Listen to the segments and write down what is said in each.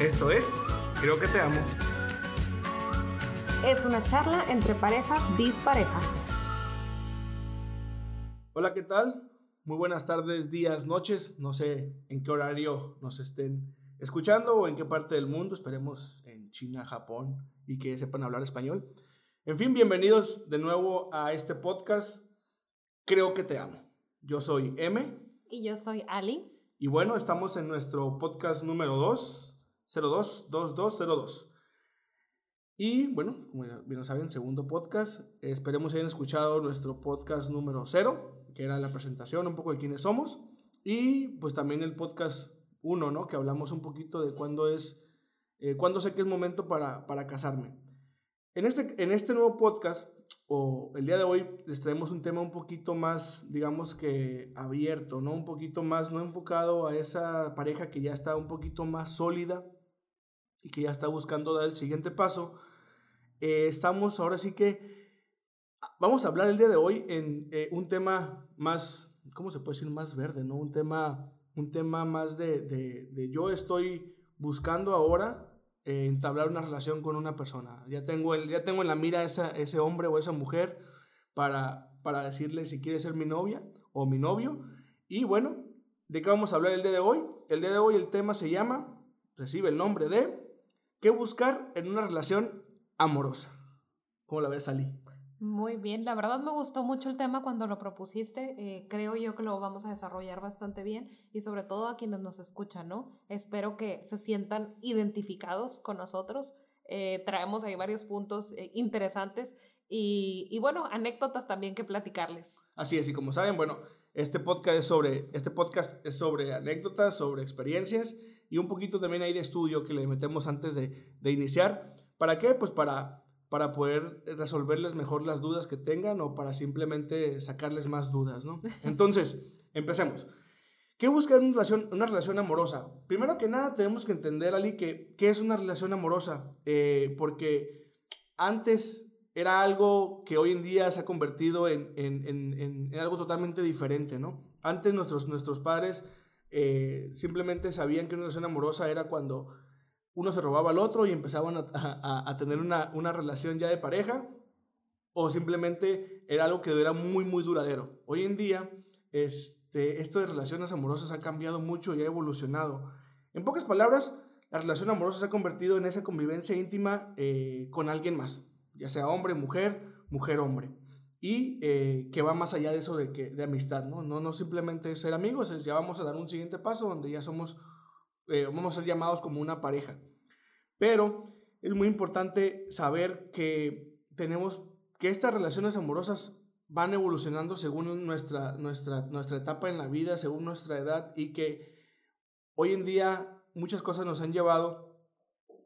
Esto es Creo que te amo. Es una charla entre parejas disparejas. Hola, ¿qué tal? Muy buenas tardes, días, noches. No sé en qué horario nos estén escuchando o en qué parte del mundo. Esperemos en China, Japón y que sepan hablar español. En fin, bienvenidos de nuevo a este podcast. Creo que te amo. Yo soy M. Y yo soy Ali. Y bueno, estamos en nuestro podcast número 2, 022202. Y bueno, como bien saben, segundo podcast. Esperemos hayan escuchado nuestro podcast número 0, que era la presentación, un poco de quiénes somos. Y pues también el podcast 1, ¿no? Que hablamos un poquito de cuándo es, eh, cuándo sé que es momento para, para casarme. En este, en este nuevo podcast, o el día de hoy, les traemos un tema un poquito más, digamos que abierto, ¿no? Un poquito más, no enfocado a esa pareja que ya está un poquito más sólida, y que ya está buscando dar el siguiente paso, eh, estamos ahora sí que vamos a hablar el día de hoy en eh, un tema más, ¿cómo se puede decir? Más verde, ¿no? Un tema, un tema más de, de, de yo estoy buscando ahora eh, entablar una relación con una persona. Ya tengo, el, ya tengo en la mira esa, ese hombre o esa mujer para, para decirle si quiere ser mi novia o mi novio. Y bueno, ¿de qué vamos a hablar el día de hoy? El día de hoy el tema se llama, recibe el nombre de ¿Qué buscar en una relación amorosa? ¿Cómo la ves, Ali? Muy bien, la verdad me gustó mucho el tema cuando lo propusiste. Eh, creo yo que lo vamos a desarrollar bastante bien y sobre todo a quienes nos escuchan, ¿no? Espero que se sientan identificados con nosotros. Eh, traemos ahí varios puntos eh, interesantes y, y, bueno, anécdotas también que platicarles. Así es, y como saben, bueno, este podcast es sobre, este podcast es sobre anécdotas, sobre experiencias y un poquito también hay de estudio que le metemos antes de, de iniciar. ¿Para qué? Pues para, para poder resolverles mejor las dudas que tengan o para simplemente sacarles más dudas, ¿no? Entonces, empecemos. ¿Qué buscar en una relación, una relación amorosa? Primero que nada, tenemos que entender, Ali, que qué es una relación amorosa, eh, porque antes era algo que hoy en día se ha convertido en, en, en, en algo totalmente diferente, ¿no? Antes nuestros, nuestros padres eh, simplemente sabían que una relación amorosa era cuando uno se robaba al otro y empezaban a, a, tener una, una, relación ya de pareja, o simplemente era algo que era muy, muy duradero. Hoy en día, este, esto de relaciones amorosas ha cambiado mucho y ha evolucionado. En pocas palabras, la relación amorosa se ha convertido en esa convivencia íntima eh, con alguien más, ya sea hombre, mujer, mujer, hombre y eh, que va más allá de eso de, que, de amistad, ¿no? ¿no? No simplemente ser amigos, es ya vamos a dar un siguiente paso donde ya somos, eh, vamos a ser llamados como una pareja. Pero es muy importante saber que tenemos, que estas relaciones amorosas van evolucionando según nuestra, nuestra, nuestra etapa en la vida, según nuestra edad y que hoy en día muchas cosas nos han llevado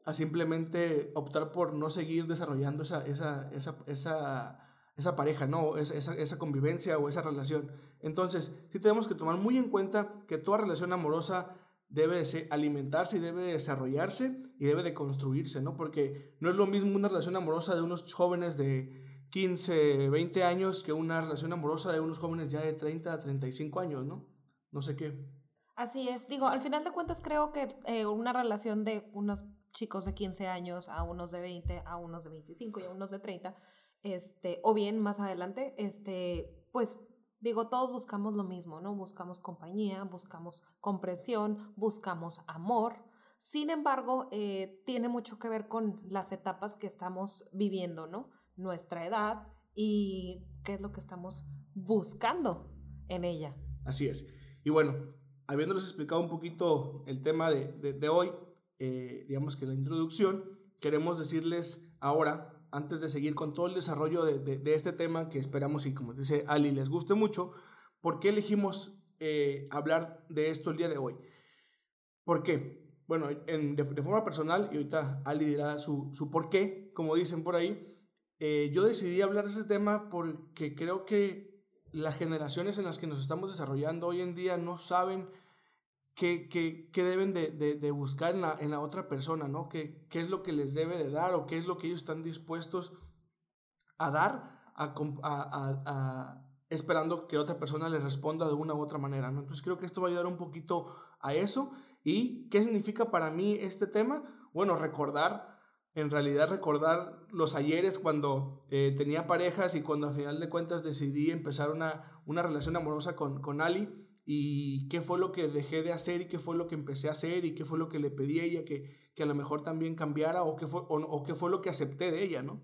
a simplemente optar por no seguir desarrollando esa, esa, esa, esa esa pareja, no, esa, esa convivencia o esa relación. Entonces, sí tenemos que tomar muy en cuenta que toda relación amorosa debe de alimentarse y debe de desarrollarse y debe de construirse, ¿no? Porque no es lo mismo una relación amorosa de unos jóvenes de 15, 20 años que una relación amorosa de unos jóvenes ya de 30, 35 años, ¿no? No sé qué. Así es, digo, al final de cuentas creo que eh, una relación de unos chicos de 15 años a unos de 20, a unos de 25 y a unos de 30, este, o bien más adelante, este, pues digo, todos buscamos lo mismo, ¿no? Buscamos compañía, buscamos comprensión, buscamos amor. Sin embargo, eh, tiene mucho que ver con las etapas que estamos viviendo, ¿no? Nuestra edad y qué es lo que estamos buscando en ella. Así es. Y bueno, habiéndoles explicado un poquito el tema de, de, hoy, eh, digamos que la introducción, queremos decirles ahora antes de seguir con todo el desarrollo de, de, este tema que esperamos y como dice Ali les guste mucho, ¿por qué elegimos eh, hablar de esto el día de hoy? ¿Por qué? Bueno, en, de, forma personal, y ahorita Ali dirá su, su por qué, como dicen por ahí, eh, yo decidí hablar de ese tema porque creo que las generaciones en las que nos estamos desarrollando hoy en día no saben qué, qué, qué deben de, de, buscar en la, en la otra persona, ¿no? ¿Qué, ¿Qué es lo que les debe de dar o qué es lo que ellos están dispuestos a dar a, a, a, esperando que otra persona les responda de una u otra manera, ¿no? Entonces creo que esto va a ayudar un poquito a eso ¿Y qué significa para mí este tema? Bueno, recordar, en realidad recordar los ayeres cuando eh, tenía parejas y cuando al final de cuentas decidí empezar una, una relación amorosa con, con Ali y qué fue lo que dejé de hacer y qué fue lo que empecé a hacer y qué fue lo que le pedí a ella que, que a lo mejor también cambiara o qué fue, o, qué fue lo que acepté de ella, ¿no?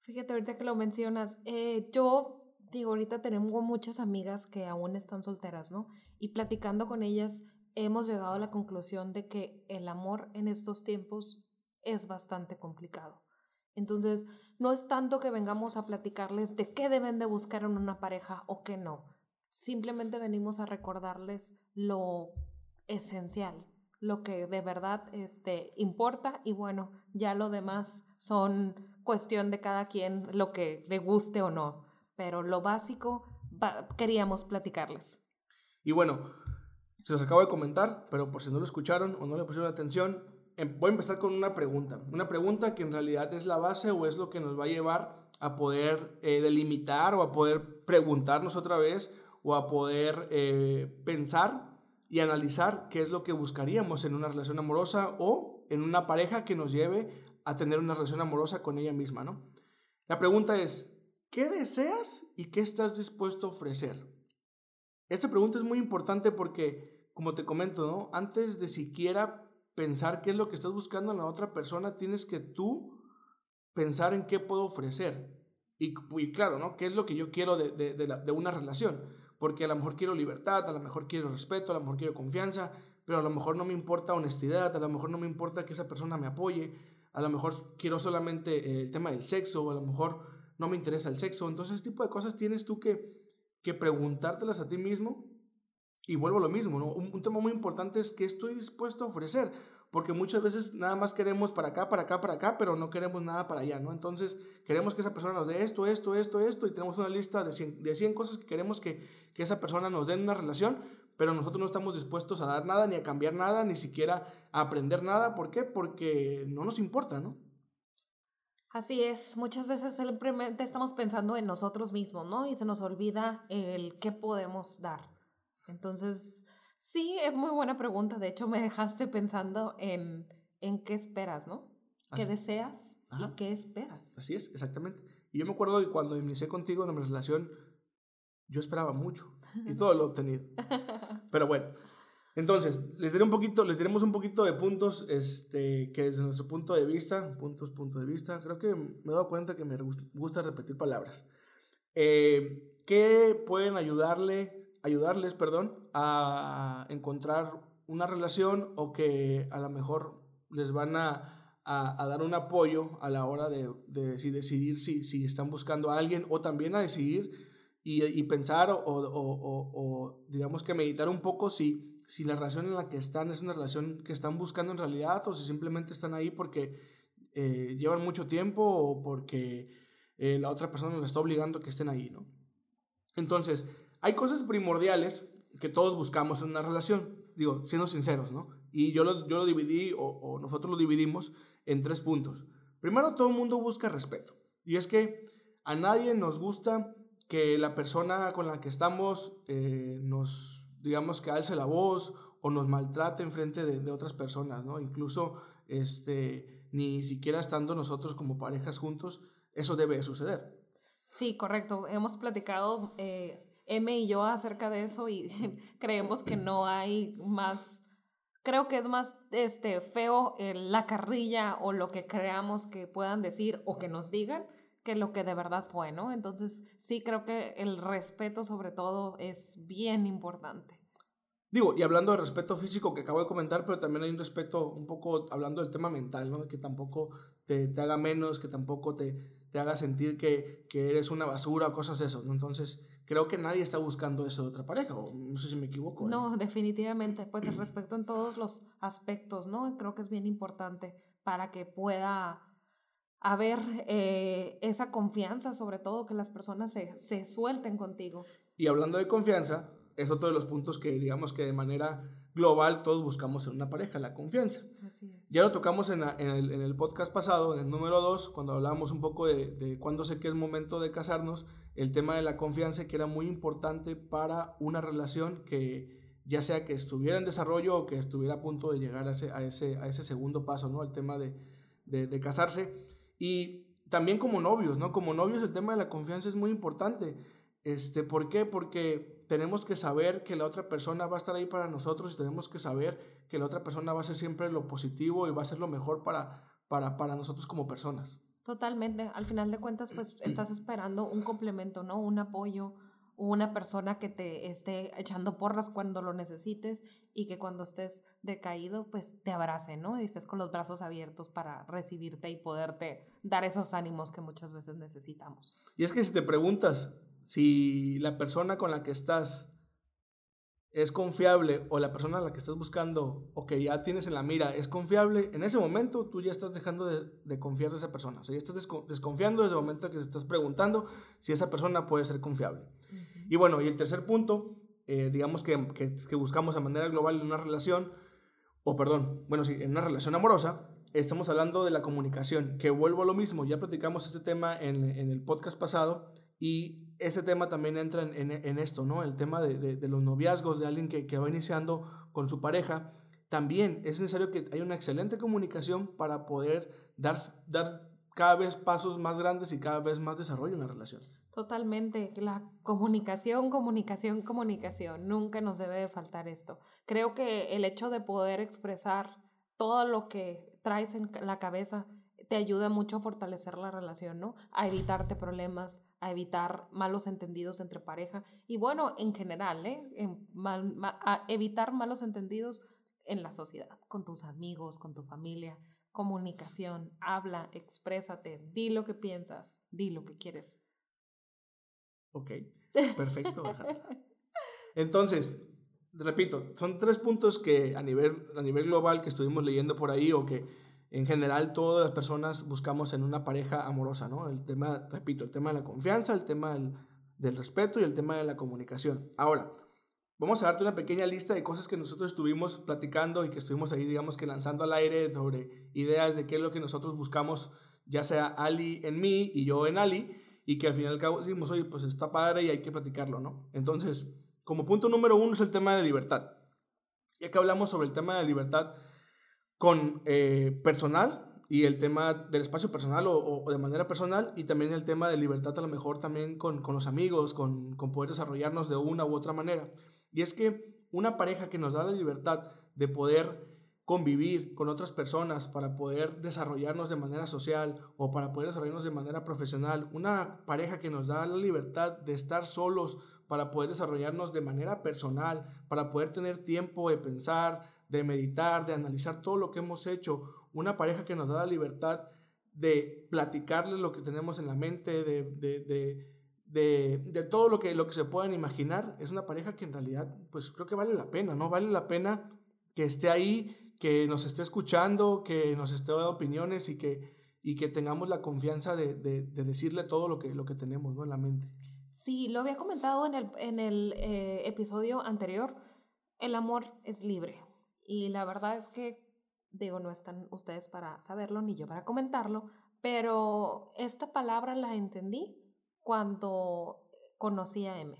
Fíjate, ahorita que lo mencionas, eh, yo digo, ahorita tenemos muchas amigas que aún están solteras, ¿no? Y platicando con ellas, hemos llegado a la conclusión de que el amor en estos tiempos es bastante complicado. Entonces, no es tanto que vengamos a platicarles de qué deben de buscar en una pareja o qué no. Simplemente venimos a recordarles lo esencial, lo que de verdad este, importa y bueno, ya lo demás son cuestión de cada quien lo que le guste o no, pero lo básico queríamos platicarles. Y bueno, se los acabo de comentar, pero por si no lo escucharon o no le pusieron atención, em, voy a empezar con una pregunta. Una pregunta que en realidad es la base o es lo que nos va a llevar a poder eh, delimitar o a poder preguntarnos otra vez o a poder eh, pensar y analizar qué es lo que buscaríamos en una relación amorosa o en una pareja que nos lleve a tener una relación amorosa con ella misma, ¿no? La pregunta es, ¿qué deseas y qué estás dispuesto a ofrecer? Esta pregunta es muy importante porque, como te comento, ¿no? Antes de siquiera pensar qué es lo que estás buscando en la otra persona, tienes que tú pensar en qué puedo ofrecer. Y, claro, ¿no? ¿Qué es lo que yo quiero de, una relación? Porque a lo mejor quiero libertad, a lo mejor quiero respeto, a lo mejor quiero confianza, pero a lo mejor no me importa honestidad, a lo mejor no me importa que esa persona me apoye, a lo mejor quiero solamente el tema del sexo, o a lo mejor no me interesa el sexo. Entonces, ese tipo de cosas tienes tú que, que preguntártelas a ti mismo. Y vuelvo a lo mismo, ¿no? Un, un, tema muy importante es qué estoy dispuesto a ofrecer, porque muchas veces nada más queremos para acá, para acá, para acá, pero no queremos nada para allá, ¿no? Entonces queremos que esa persona nos dé esto, esto, esto, esto, y tenemos una lista de 100, de 100 cosas que queremos que, que esa persona nos dé en una relación, pero nosotros no estamos dispuestos a dar nada, ni a cambiar nada, ni siquiera a aprender nada. ¿Por qué? Porque no nos importa, ¿no? Así es, muchas veces simplemente estamos pensando en nosotros mismos, ¿no? Y se nos olvida el qué podemos dar. Entonces, sí, es muy buena pregunta. De hecho, me dejaste pensando en, en qué esperas, ¿no? ¿Qué deseas y qué esperas? Así es, exactamente. Y yo me acuerdo que cuando inicié contigo en mi relación, yo esperaba mucho y todo lo he obtenido. Pero bueno, entonces, les diré un poquito, les diremos un poquito de puntos este, que desde nuestro punto de vista, puntos, punto de vista, creo que me he dado cuenta que me gusta repetir palabras. Eh, que pueden ayudarle, ayudarles, perdón, a encontrar una relación o que a lo mejor les van a, a, dar un apoyo a la hora de, de, de decidir si, si están buscando a alguien o también a decidir y, y pensar o, o, o, o, digamos que meditar un poco si, si la relación en la que están es una relación que están buscando en realidad o si simplemente están ahí porque eh, llevan mucho tiempo o porque eh, la otra persona les está obligando a que estén ahí, ¿no? Entonces, hay cosas primordiales que todos buscamos en una relación, digo, siendo sinceros, ¿no? Y yo lo, yo lo dividí, o, o nosotros lo dividimos en tres puntos. Primero, todo el mundo busca respeto. Y es que a nadie nos gusta que la persona con la que estamos eh, nos, digamos, que alce la voz o nos maltrate en frente de, de, otras personas, ¿no? Incluso, este, ni siquiera estando nosotros como parejas juntos, eso debe suceder. Sí, correcto. Hemos platicado eh, M y yo acerca de eso y creemos que no hay más... Creo que es más este, feo la carrilla o lo que creamos que puedan decir o que nos digan que lo que de verdad fue, ¿no? Entonces, sí creo que el respeto sobre todo es bien importante. Digo, y hablando de respeto físico que acabo de comentar, pero también hay un respeto un poco hablando del tema mental, ¿no? Que tampoco te, te haga menos, que tampoco te, te haga sentir que, que, eres una basura o cosas de eso, ¿no? Entonces, creo que nadie está buscando eso de otra pareja, o no sé si me equivoco. ¿eh? No, definitivamente, pues el respeto en todos los aspectos, ¿no? Creo que es bien importante para que pueda haber eh, esa confianza, sobre todo que las personas se, se suelten contigo. Y hablando de confianza, es otro de los puntos que digamos que de manera global todos buscamos en una pareja, la confianza. Así es. Ya lo tocamos en, la, en, el, en, el, podcast pasado, en el número 2, cuando hablábamos un poco de, de cuándo sé que es momento de casarnos, el tema de la confianza que era muy importante para una relación que ya sea que estuviera en desarrollo o que estuviera a punto de llegar a ese, a ese, a ese segundo paso, ¿no? El tema de, de, de casarse. Y también como novios, ¿no? Como novios el tema de la confianza es muy importante. Este, ¿Por qué? Porque tenemos que saber que la otra persona va a estar ahí para nosotros y tenemos que saber que la otra persona va a ser siempre lo positivo y va a ser lo mejor para, para, para nosotros como personas. Totalmente. Al final de cuentas, pues estás esperando un complemento, ¿no? Un apoyo, una persona que te esté echando porras cuando lo necesites y que cuando estés decaído, pues te abrace, ¿no? Y estés con los brazos abiertos para recibirte y poderte dar esos ánimos que muchas veces necesitamos. Y es que si te preguntas si la persona con la que estás es confiable o la persona a la que estás buscando o que ya tienes en la mira es confiable, en ese momento tú ya estás dejando de, confiar en esa persona. O sea, ya estás desconfiando desde el momento que te estás preguntando si esa persona puede ser confiable. Y bueno, y el tercer punto, eh, digamos que, que, que, buscamos de manera global en una relación, o perdón, bueno, sí, en una relación amorosa, estamos hablando de la comunicación, que vuelvo a lo mismo, ya platicamos este tema en, en el podcast pasado y este tema también entra en, en, esto, ¿no? El tema de, de, de, los noviazgos, de alguien que, que va iniciando con su pareja. También es necesario que haya una excelente comunicación para poder dar, dar cada vez pasos más grandes y cada vez más desarrollo en la relación. Totalmente. La comunicación, comunicación, comunicación. Nunca nos debe de faltar esto. Creo que el hecho de poder expresar todo lo que traes en la cabeza te ayuda mucho a fortalecer la relación, ¿no? A evitarte problemas, a evitar malos entendidos entre pareja y bueno, en general, ¿eh? a evitar malos entendidos en la sociedad, con tus amigos, con tu familia. Comunicación, habla, exprésate, di lo que piensas, di lo que quieres. Ok, perfecto. Entonces, repito, son tres puntos que a nivel, a nivel global que estuvimos leyendo por ahí o que en general todas las personas buscamos en una pareja amorosa, ¿no? El tema, repito, el tema de la confianza, el tema del, respeto y el tema de la comunicación. Ahora, vamos a darte una pequeña lista de cosas que nosotros estuvimos platicando y que estuvimos ahí, digamos que lanzando al aire sobre ideas de qué es lo que nosotros buscamos, ya sea Ali en mí y yo en Ali y que al final y al cabo decimos, oye, pues está padre y hay que platicarlo, ¿no? Entonces, como punto número uno es el tema de la libertad. Ya que hablamos sobre el tema de la libertad con eh, personal y el tema del espacio personal o, o, de manera personal y también el tema de libertad a lo mejor también con, con los amigos, con, con poder desarrollarnos de una u otra manera. Y es que una pareja que nos da la libertad de poder convivir con otras personas, para poder desarrollarnos de manera social o para poder desarrollarnos de manera profesional. Una pareja que nos da la libertad de estar solos para poder desarrollarnos de manera personal, para poder tener tiempo de pensar, de meditar, de analizar todo lo que hemos hecho. Una pareja que nos da la libertad de platicarle lo que tenemos en la mente, de, de, de de, todo lo que, lo que se puedan imaginar, es una pareja que en realidad, pues creo que vale la pena, ¿no? Vale la pena que esté ahí, que nos esté escuchando, que nos esté dando opiniones y que, y que tengamos la confianza de, de, de decirle todo lo que, lo que tenemos ¿no? en la mente. Sí, lo había comentado en el, en el eh, episodio anterior. El amor es libre. Y la verdad es que, digo, no están ustedes para saberlo ni yo para comentarlo, pero esta palabra la entendí cuando conocí a M.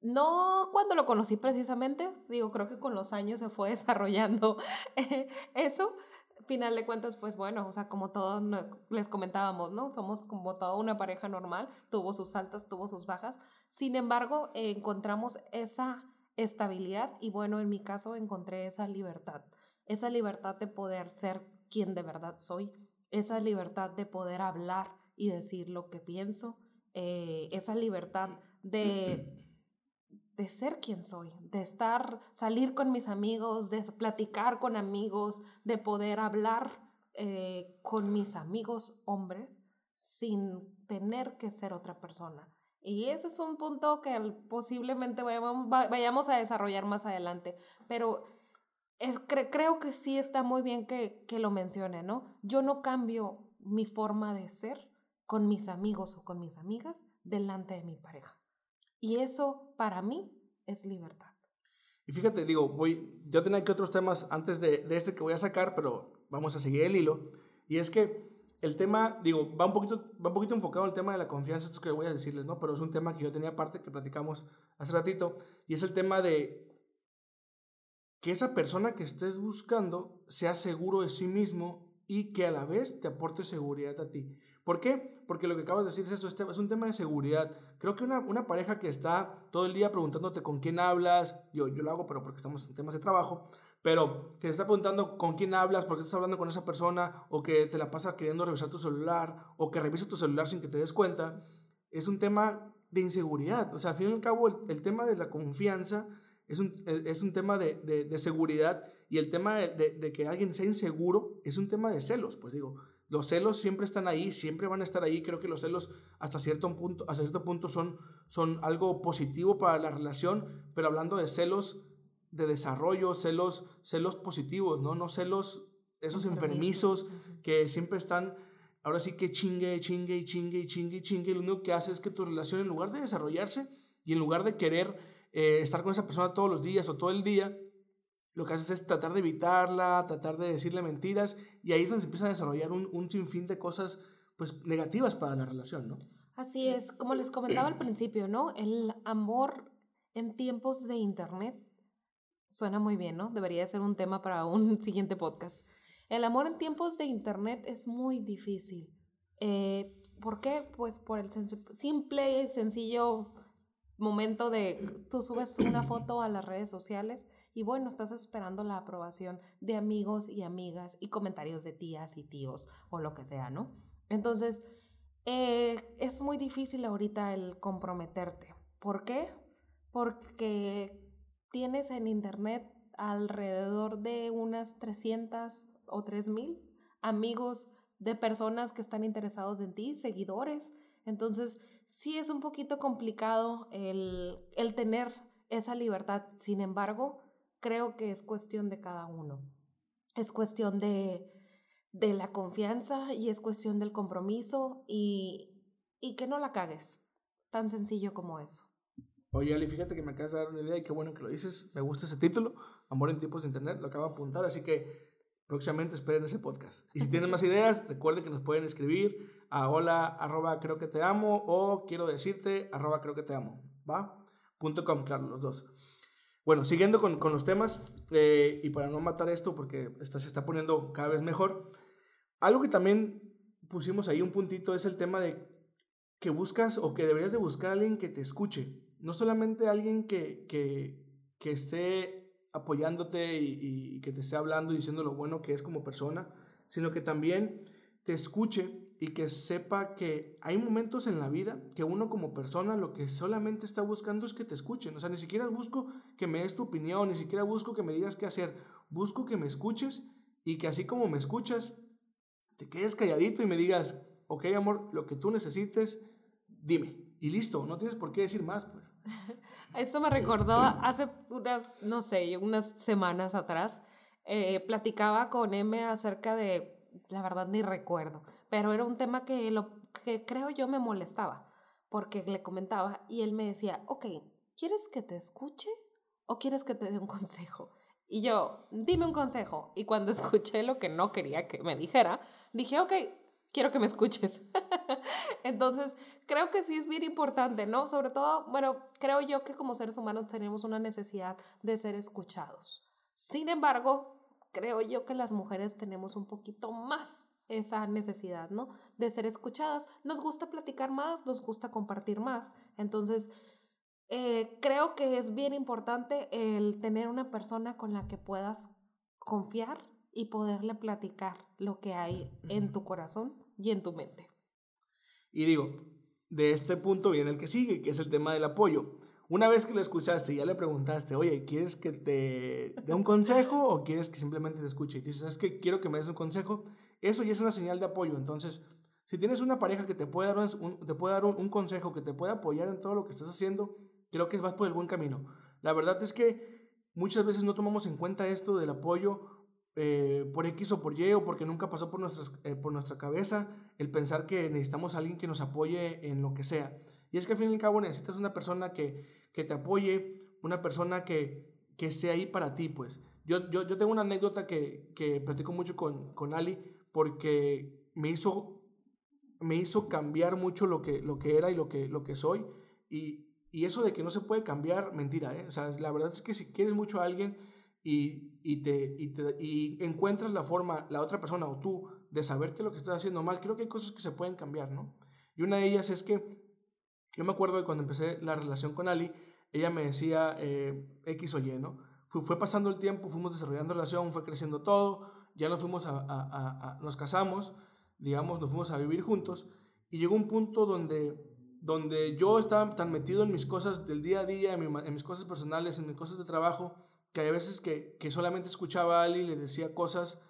No cuando lo conocí precisamente, digo, creo que con los años se fue desarrollando eso. Final de cuentas, pues bueno, o sea, como todos les comentábamos, ¿no? Somos como toda una pareja normal, tuvo sus altas, tuvo sus bajas. Sin embargo, encontramos esa estabilidad y bueno, en mi caso encontré esa libertad, esa libertad de poder ser quien de verdad soy, esa libertad de poder hablar y decir lo que pienso, eh, esa libertad de de ser quien soy, de estar, salir con mis amigos, de platicar con amigos, de poder hablar eh, con mis amigos hombres sin tener que ser otra persona. Y ese es un punto que posiblemente vayamos, a desarrollar más adelante, pero es, cre creo que sí está muy bien que, que lo mencione, ¿no? Yo no cambio mi forma de ser con mis amigos o con mis amigas delante de mi pareja. Y eso para mí es libertad. Y fíjate, digo, voy, yo tenía aquí otros temas antes de, de este que voy a sacar, pero vamos a seguir el hilo. Y es que el tema, digo, va un poquito, va un poquito enfocado en el tema de la confianza, esto que voy a decirles, ¿no? Pero es un tema que yo tenía aparte, que platicamos hace ratito, y es el tema de que esa persona que estés buscando sea seguro de sí mismo y que a la vez te aporte seguridad a ti. ¿Por qué? Porque lo que acabas de decir es eso, este es un tema de seguridad. Creo que una, una, pareja que está todo el día preguntándote con quién hablas, yo, yo lo hago, pero porque estamos en temas de trabajo, pero que te está preguntando con quién hablas, por qué estás hablando con esa persona, o que te la pasa queriendo revisar tu celular, o que revisa tu celular sin que te des cuenta, es un tema de inseguridad. O sea, al fin y al cabo, el, el tema de la confianza es un, es un tema de, de, de, seguridad y el tema de, de, que alguien sea inseguro es un tema de celos. Pues digo, los celos siempre están ahí, siempre van a estar ahí. Creo que los celos hasta cierto punto, hasta cierto punto son, son algo positivo para la relación, pero hablando de celos de desarrollo, celos, celos positivos, ¿no? No celos, esos enfermizos que siempre están, ahora sí que chingue, chingue, chingue, chingue, chingue. Lo único que hace es que tu relación, en lugar de desarrollarse y en lugar de querer eh, estar con esa persona todos los días o todo el día, lo que haces es tratar de evitarla, tratar de decirle mentiras, y ahí es donde se empieza a desarrollar un, un sinfín de cosas pues negativas para la relación, ¿no? Así es, como les comentaba al principio, ¿no? El amor en tiempos de internet suena muy bien, ¿no? Debería ser un tema para un siguiente podcast. El amor en tiempos de internet es muy difícil. Eh, ¿Por qué? Pues por el simple y sencillo momento de tú subes una foto a las redes sociales y bueno, estás esperando la aprobación de amigos y amigas y comentarios de tías y tíos o lo que sea, ¿no? Entonces, eh, es muy difícil ahorita el comprometerte. ¿Por qué? Porque tienes en internet alrededor de unas 300 o 3000 amigos de personas que están interesados en ti, seguidores. Entonces, sí es un poquito complicado el, el tener esa libertad. Sin embargo, creo que es cuestión de cada uno. Es cuestión de, de la confianza y es cuestión del compromiso y, y que no la cagues. Tan sencillo como eso. Oye, Ali, fíjate que me acabas de dar una idea y qué bueno que lo dices. Me gusta ese título, Amor en tiempos de Internet, lo acabo de apuntar, así que próximamente esperen ese podcast. Y si tienen más ideas, recuerden que nos pueden escribir a hola arroba creo que te amo o quiero decirte arroba creo que te amo, ¿va? Punto com, claro, los dos. Bueno, siguiendo con, con los temas, eh, y para no matar esto, porque esta se está poniendo cada vez mejor, algo que también pusimos ahí un puntito es el tema de que buscas o que deberías de buscar a alguien que te escuche. No solamente alguien que, que, que esté apoyándote y, y, que te esté hablando y diciendo lo bueno que es como persona, sino que también te escuche y que sepa que hay momentos en la vida que uno como persona lo que solamente está buscando es que te escuchen. O sea, ni siquiera busco que me des tu opinión, ni siquiera busco que me digas qué hacer. Busco que me escuches y que así como me escuchas, te quedes calladito y me digas, ok amor, lo que tú necesites, dime. Y listo, no tienes por qué decir más, pues. Eso me recordó hace unas, no sé, unas semanas atrás, eh, platicaba con M acerca de la verdad ni recuerdo, pero era un tema que, lo, que creo yo me molestaba, porque le comentaba y él me decía, ok, ¿quieres que te escuche o quieres que te dé un consejo? Y yo, dime un consejo. Y cuando escuché lo que no quería que me dijera, dije, ok, quiero que me escuches. Entonces, creo que sí es bien importante, ¿no? Sobre todo, bueno, creo yo que como seres humanos tenemos una necesidad de ser escuchados. Sin embargo, creo yo que las mujeres tenemos un poquito más esa necesidad, ¿no? De ser escuchadas. Nos gusta platicar más, nos gusta compartir más. Entonces, eh, creo que es bien importante el tener una persona con la que puedas confiar y poderle platicar lo que hay en tu corazón y en tu mente. Y digo, de este punto viene el que sigue, que es el tema del apoyo. Una vez que lo escuchaste y ya le preguntaste, oye, ¿quieres que te dé un consejo o quieres que simplemente te escuche? Y dices, es que quiero que me des un consejo. Eso ya es una señal de apoyo. Entonces, si tienes una pareja que te puede dar un, te puede dar un, consejo, que te puede apoyar en todo lo que estás haciendo, creo que vas por el buen camino. La verdad es que muchas veces no tomamos en cuenta esto del apoyo eh, por X o por Y o porque nunca pasó por, nuestras, eh, por nuestra cabeza el pensar que necesitamos a alguien que nos apoye en lo que sea. Y es que al fin y al cabo necesitas una persona que, que te apoye, una persona que, que esté ahí para ti, pues. Yo, yo, yo tengo una anécdota que, que platico mucho con, con Ali porque me hizo, me hizo cambiar mucho lo que, lo que era y lo que, lo que soy. Y, y eso de que no se puede cambiar, mentira, ¿eh? O sea, la verdad es que si quieres mucho a alguien y, y, te, y, te, y encuentras la forma, la otra persona o tú, de saber que lo que estás haciendo mal, creo que hay cosas que se pueden cambiar, ¿no? Y una de ellas es que yo me acuerdo de cuando empecé la relación con Ali, ella me decía eh, X o Y, ¿no? Fue, pasando el tiempo, fuimos desarrollando relación, fue creciendo todo, ya nos fuimos a, a, nos casamos, digamos, nos fuimos a vivir juntos, y llegó un punto donde, donde yo estaba tan metido en mis cosas del día a día, en mis cosas personales, en mis cosas de trabajo, que hay veces que, que solamente escuchaba a Ali y le decía cosas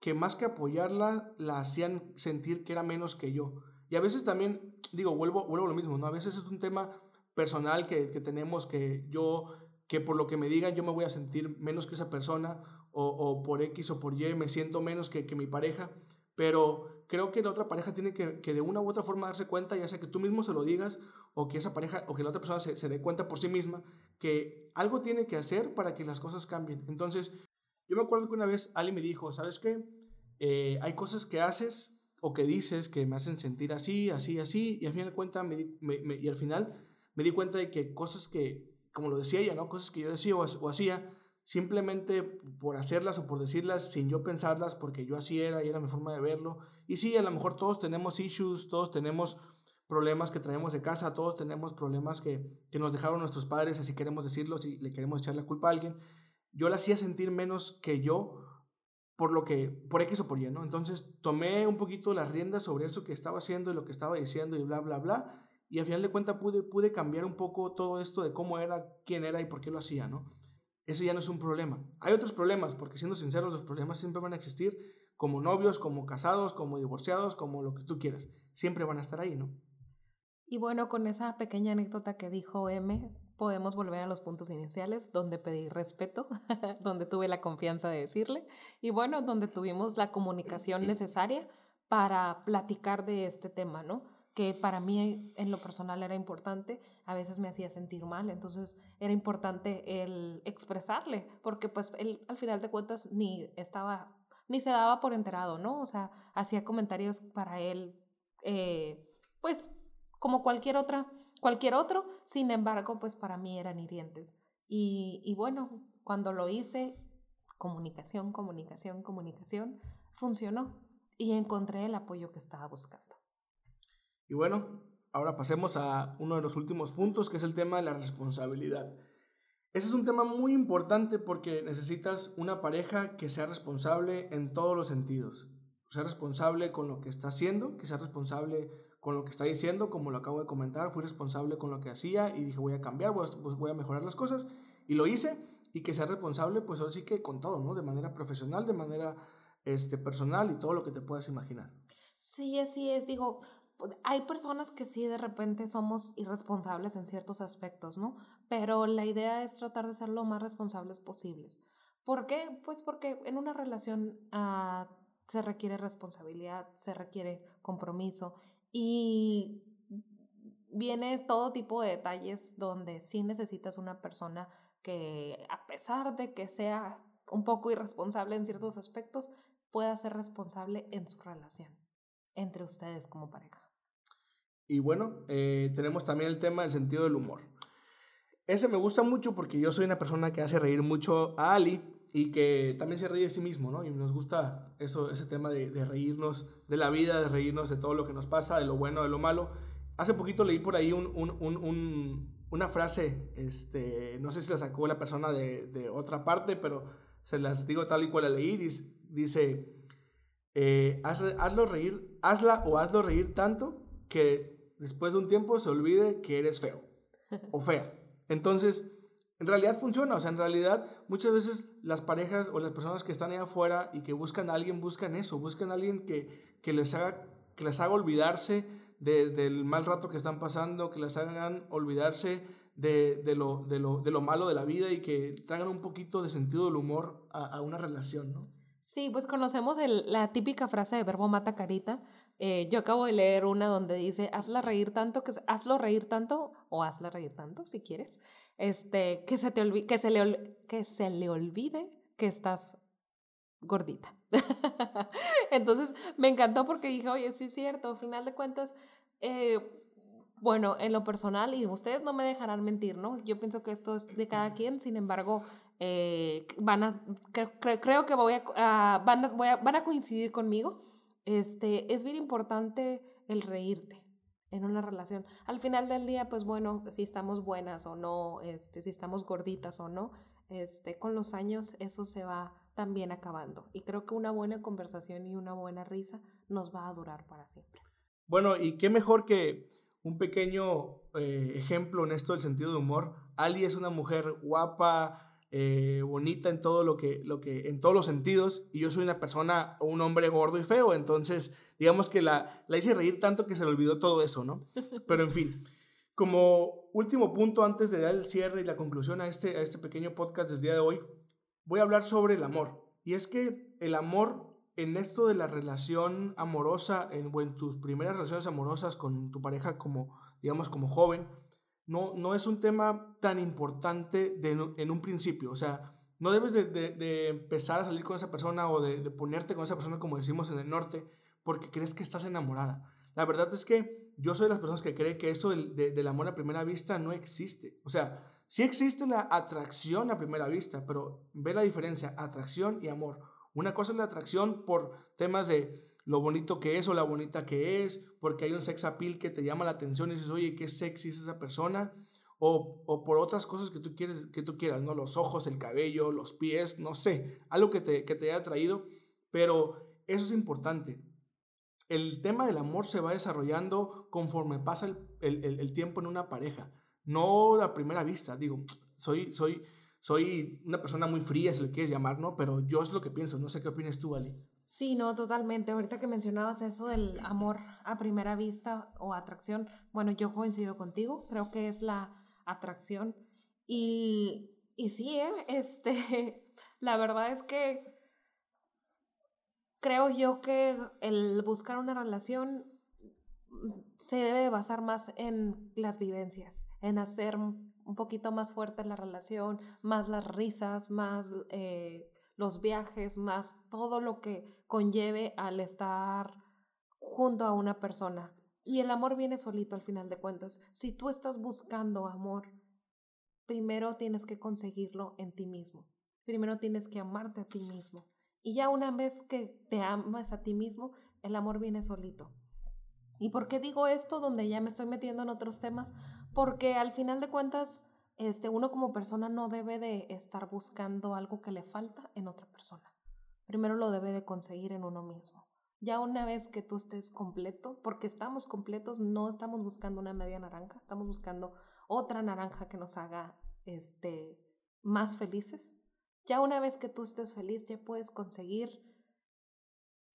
que más que apoyarla, la hacían sentir que era menos que yo. Y a veces también, digo, vuelvo, vuelvo a lo mismo, ¿no? A veces es un tema personal que, que tenemos que yo, que por lo que me digan yo me voy a sentir menos que esa persona, o, o por X o por Y me siento menos que, que mi pareja, pero creo que la otra pareja tiene que, que, de una u otra forma darse cuenta, ya sea que tú mismo se lo digas, o que esa pareja, o que la otra persona se, se dé cuenta por sí misma, que algo tiene que hacer para que las cosas cambien. Entonces, yo me acuerdo que una vez Ali me dijo, ¿sabes qué? Eh, hay cosas que haces o que dices que me hacen sentir así, así, así, y al final cuenta me, me, y al final me di cuenta de que cosas que, como lo decía ella, ¿no? Cosas que yo decía o, o, hacía, simplemente por hacerlas o por decirlas sin yo pensarlas, porque yo así era y era mi forma de verlo. Y sí, a lo mejor todos tenemos issues, todos tenemos problemas que traemos de casa, todos tenemos problemas que, que nos dejaron nuestros padres, así queremos decirlos y le queremos echar la culpa a alguien yo la hacía sentir menos que yo por lo que, por X o por Y, ¿no? Entonces tomé un poquito las riendas sobre eso que estaba haciendo y lo que estaba diciendo y bla, bla, bla. Y al final de cuentas pude, pude cambiar un poco todo esto de cómo era, quién era y por qué lo hacía, ¿no? Eso ya no es un problema. Hay otros problemas, porque siendo sinceros, los problemas siempre van a existir, como novios, como casados, como divorciados, como lo que tú quieras. Siempre van a estar ahí, ¿no? Y bueno, con esa pequeña anécdota que dijo M, podemos volver a los puntos iniciales, donde pedí respeto, donde tuve la confianza de decirle y bueno, donde tuvimos la comunicación necesaria para platicar de este tema, ¿no? Que para mí en lo personal era importante, a veces me hacía sentir mal, entonces era importante el expresarle, porque pues él al final de cuentas ni estaba, ni se daba por enterado, ¿no? O sea, hacía comentarios para él, eh, pues como cualquier otra cualquier otro, sin embargo, pues para mí eran hirientes. Y, y bueno, cuando lo hice, comunicación, comunicación, comunicación, funcionó y encontré el apoyo que estaba buscando. Y bueno, ahora pasemos a uno de los últimos puntos, que es el tema de la responsabilidad. Ese es un tema muy importante porque necesitas una pareja que sea responsable en todos los sentidos. Sea responsable con lo que está haciendo, que sea responsable con lo que está diciendo, como lo acabo de comentar, fui responsable con lo que hacía y dije voy a cambiar, voy a, pues mejorar las cosas y lo hice y que sea responsable pues ahora sí que con todo, ¿no? De manera profesional, de manera este, personal y todo lo que te puedas imaginar. Sí, así es, digo, hay personas que sí de repente somos irresponsables en ciertos aspectos, ¿no? Pero la idea es tratar de ser lo más responsables posibles. ¿Por qué? Pues porque en una relación uh, se requiere responsabilidad, se requiere compromiso y viene todo tipo de detalles donde sí necesitas una persona que a pesar de que sea un poco irresponsable en ciertos aspectos, pueda ser responsable en su relación entre ustedes como pareja. Y bueno, eh, tenemos también el tema del sentido del humor. Ese me gusta mucho porque yo soy una persona que hace reír mucho a Ali y que también se ríe de sí mismo, ¿no? Y nos gusta eso, ese tema de, reírnos de la vida, de reírnos de todo lo que nos pasa, de lo bueno, de lo malo. Hace poquito leí por ahí un, un, un, una frase, este, no sé si la sacó la persona de, de, otra parte, pero se las digo tal y cual la leí, dice, dice eh, haz, hazlo reír, hazla o hazlo reír tanto que después de un tiempo se olvide que eres feo o fea. Entonces, en realidad funciona, o sea, en realidad muchas veces las parejas o las personas que están ahí afuera y que buscan a alguien, buscan eso, buscan a alguien que, que les, haga, que les haga olvidarse de, del mal rato que están pasando, que les hagan olvidarse de, de, lo, de, lo, de lo malo de la vida y que traigan un poquito de sentido del humor a, a una relación, ¿no? Sí, pues conocemos el, la típica frase de verbo mata carita, eh, yo acabo de leer una donde dice, hazla reír tanto, que, hazlo reír tanto, o hazla reír tanto, si quieres, este, que, se te que, se le que se le olvide que estás gordita. Entonces, me encantó porque dije, oye, sí es cierto, al final de cuentas, eh, bueno, en lo personal, y ustedes no me dejarán mentir, ¿no? Yo pienso que esto es de cada quien, sin embargo, eh, van a, creo que voy a, van, a, voy a, van a coincidir conmigo. Este, es bien importante el reírte en una relación. Al final del día, pues bueno, si estamos buenas o no, este, si estamos gorditas o no, este, con los años eso se va también acabando. Y creo que una buena conversación y una buena risa nos va a durar para siempre. Bueno, y qué mejor que un pequeño eh, ejemplo en esto del sentido de humor. Ali es una mujer guapa, eh, bonita en todo lo que, lo que, en todos los sentidos, y yo soy una persona un hombre gordo y feo, entonces digamos que la, la hice reír tanto que se le olvidó todo eso, ¿no? Pero en fin, como último punto antes de dar el cierre y la conclusión a este, a este pequeño podcast del día de hoy, voy a hablar sobre el amor. Y es que el amor en esto de la relación amorosa, en, o en tus primeras relaciones amorosas con tu pareja como, digamos, como joven, no, no es un tema tan importante en un principio. O sea, no debes de, empezar a salir con esa persona o de, ponerte con esa persona, como decimos en el norte, porque crees que estás enamorada. La verdad es que yo soy de las personas que cree que eso del, del amor a primera vista no existe. O sea, sí existe la atracción a primera vista, pero ve la diferencia, atracción y amor. Una cosa es la atracción por temas de lo bonito que es o la bonita que es, porque hay un sex appeal que te llama la atención y dices, oye, qué sexy es esa persona, o, o por otras cosas que tú, quieres, que tú quieras, ¿no? Los ojos, el cabello, los pies, no sé, algo que te, que te haya traído, pero eso es importante. El tema del amor se va desarrollando conforme pasa el, el, el tiempo en una pareja, no a primera vista, digo, soy, soy, soy una persona muy fría, si le quieres llamar, ¿no? Pero yo es lo que pienso, no sé qué opinas tú, Ali. Sí, no, totalmente. Ahorita que mencionabas eso del amor a primera vista o atracción, bueno, yo coincido contigo, creo que es la atracción. Y, y sí, ¿eh? este, la verdad es que creo yo que el buscar una relación se debe basar más en las vivencias, en hacer un poquito más fuerte la relación, más las risas, más eh, los viajes, más todo lo que conlleve al estar junto a una persona. Y el amor viene solito al final de cuentas. Si tú estás buscando amor, primero tienes que conseguirlo en ti mismo. Primero tienes que amarte a ti mismo. Y ya una vez que te amas a ti mismo, el amor viene solito. ¿Y por qué digo esto donde ya me estoy metiendo en otros temas? Porque al final de cuentas este, uno como persona no debe de estar buscando algo que le falta en otra persona. Primero lo debe de conseguir en uno mismo. Ya una vez que tú estés completo, porque estamos completos, no estamos buscando una media naranja, estamos buscando otra naranja que nos haga este, más felices. Ya una vez que tú estés feliz, ya puedes conseguir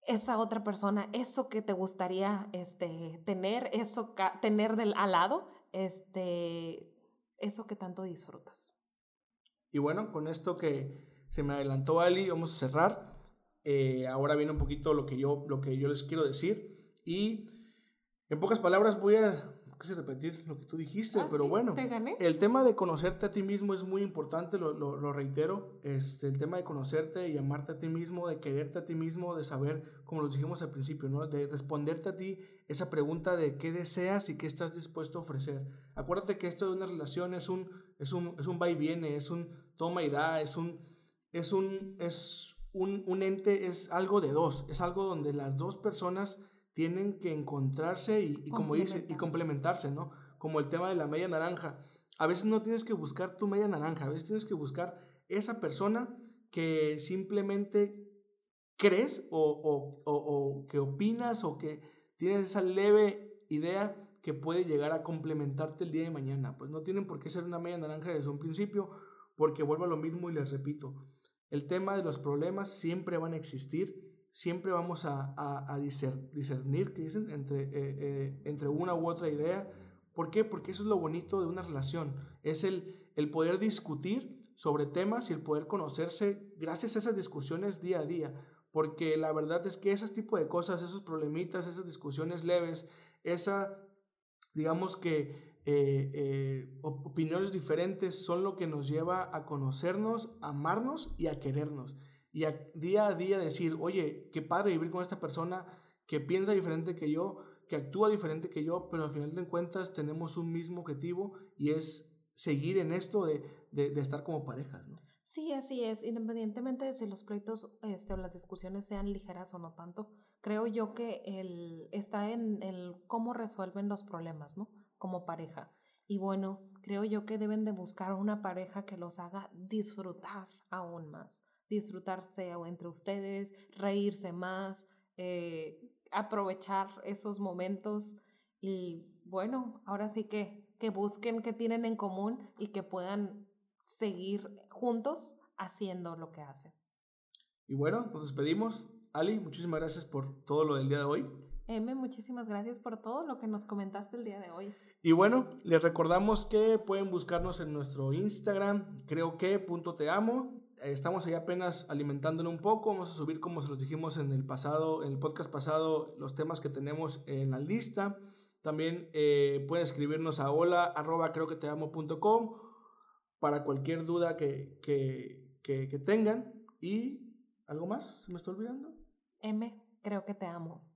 esa otra persona, eso que te gustaría este, tener, eso tener del, al lado, este, eso que tanto disfrutas. Y bueno, con esto que se me adelantó Ali, vamos a cerrar. Eh, ahora viene un poquito lo que, yo, lo que yo les quiero decir. Y en pocas palabras voy a casi repetir lo que tú dijiste, ah, pero bueno, el tema de conocerte a ti mismo es muy importante, lo, lo, reitero, este, el tema de conocerte y amarte a ti mismo, de quererte a ti mismo, de saber, como lo dijimos al principio, ¿no? de responderte a ti esa pregunta de qué deseas y qué estás dispuesto a ofrecer. Acuérdate que esto de una relación es un, es un, es un va y viene, es un toma y da, es un, es un, es un, un ente, es algo de dos, es algo donde las dos personas tienen que encontrarse y, como dice, y complementarse, ¿no? Como el tema de la media naranja. A veces no tienes que buscar tu media naranja, a veces tienes que buscar esa persona que simplemente crees o, o, o, o que opinas o que tienes esa leve idea que puede llegar a complementarte el día de mañana. Pues no tienen por qué ser una media naranja desde un principio, porque vuelvo a lo mismo y les repito, el tema de los problemas siempre van a existir siempre vamos a, a, discernir, ¿qué dicen? Entre, eh, eh, entre una u otra idea. ¿Por qué? Porque eso es lo bonito de una relación. Es el, el poder discutir sobre temas y el poder conocerse gracias a esas discusiones día a día. Porque la verdad es que ese tipo de cosas, esos problemitas, esas discusiones leves, esa, digamos que eh, opiniones diferentes son lo que nos lleva a conocernos, a amarnos y a querernos y día a día decir, oye, qué padre vivir con esta persona que piensa diferente que yo, que actúa diferente que yo, pero al final de cuentas tenemos un mismo objetivo y es seguir en esto de, de, estar como parejas, ¿no? Sí, así es, independientemente de si los proyectos este, o las discusiones sean ligeras o no tanto, creo yo que el, está en el cómo resuelven los problemas, ¿no? Como pareja. Y bueno, creo yo que deben de buscar una pareja que los haga disfrutar aún más, disfrutarse entre ustedes, reírse más, eh, aprovechar esos momentos y bueno, ahora sí que, que busquen qué tienen en común y que puedan seguir juntos haciendo lo que hacen. Y bueno, nos despedimos. Ali, muchísimas gracias por todo lo del día de hoy. M, muchísimas gracias por todo lo que nos comentaste el día de hoy. Y bueno, les recordamos que pueden buscarnos en nuestro Instagram, creo que punto te amo. Estamos ahí apenas alimentándolo un poco. Vamos a subir, como se los dijimos en el pasado, en el podcast pasado, los temas que tenemos en la lista. También eh, pueden escribirnos a hola arroba creo que te amo para cualquier duda que, que, que, que tengan. ¿Y algo más? ¿Se me está olvidando? M, creo que te amo.